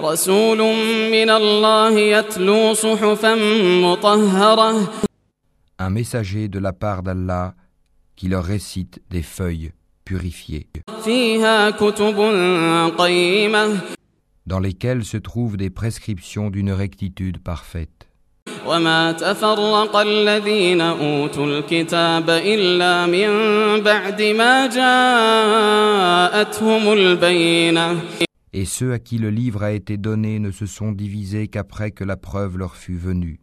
رسول من الله يتلو صحفا مطهرة Un messager de la part d'Allah qui leur récite des feuilles purifiées, فيها كتب قيمة dans lesquelles se trouvent des prescriptions d'une rectitude parfaite. وما تفرق الذين أوتوا الكتاب إلا من بعد ما جاءتهم البينة et ceux à qui le livre a été donné ne se sont divisés qu'après que la preuve leur fut venue.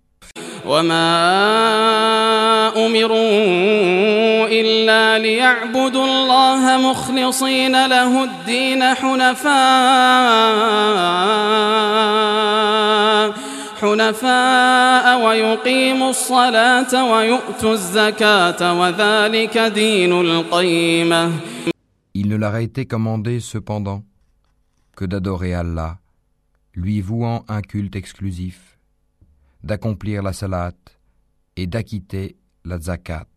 Il ne leur a été commandé cependant que d'adorer Allah, lui vouant un culte exclusif, d'accomplir la salat et d'acquitter la zakat.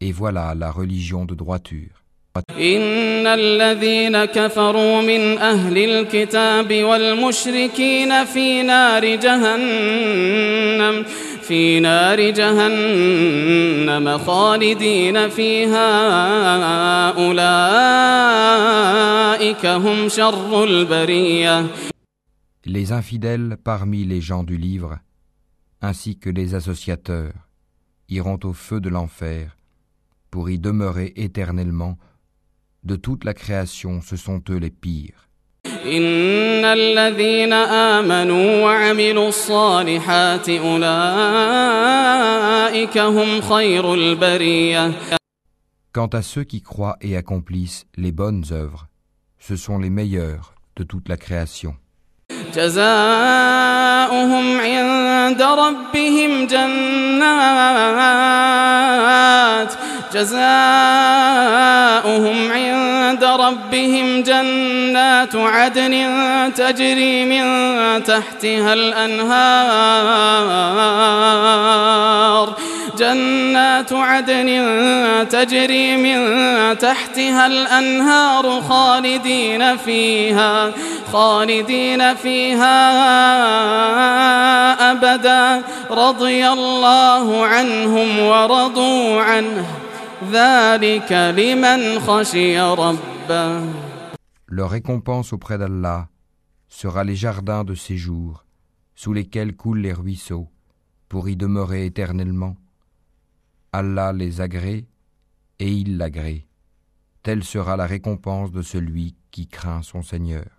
Et voilà la religion de droiture. إن الذين كفروا من أهل الكتاب والمشركين في نار جهنم في نار جهنم خالدين فيها أولئك هم شر البرية Les infidèles parmi les gens du livre, ainsi que les associateurs, iront au feu de l'enfer pour y demeurer éternellement. De toute la création, ce sont eux les pires. إن الذين آمنوا وعملوا الصالحات أولئك هم خير البرية Quant à ceux qui croient et accomplissent les bonnes œuvres, ce sont les meilleurs de toute la création. جزاؤهم عند ربهم جنات جزاؤهم عند ربهم جنات عدن تجري من تحتها الأنهار. جنات عدن تجري من تحتها الأنهار خالدين فيها خالدين فيها أبدا. رضي الله عنهم ورضوا عنه. ذلك لمن خشي ربه Leur récompense auprès d'Allah sera les jardins de séjour, sous lesquels coulent les ruisseaux, pour y demeurer éternellement. Allah les agrée et il l'agrée. Telle sera la récompense de celui qui craint son Seigneur.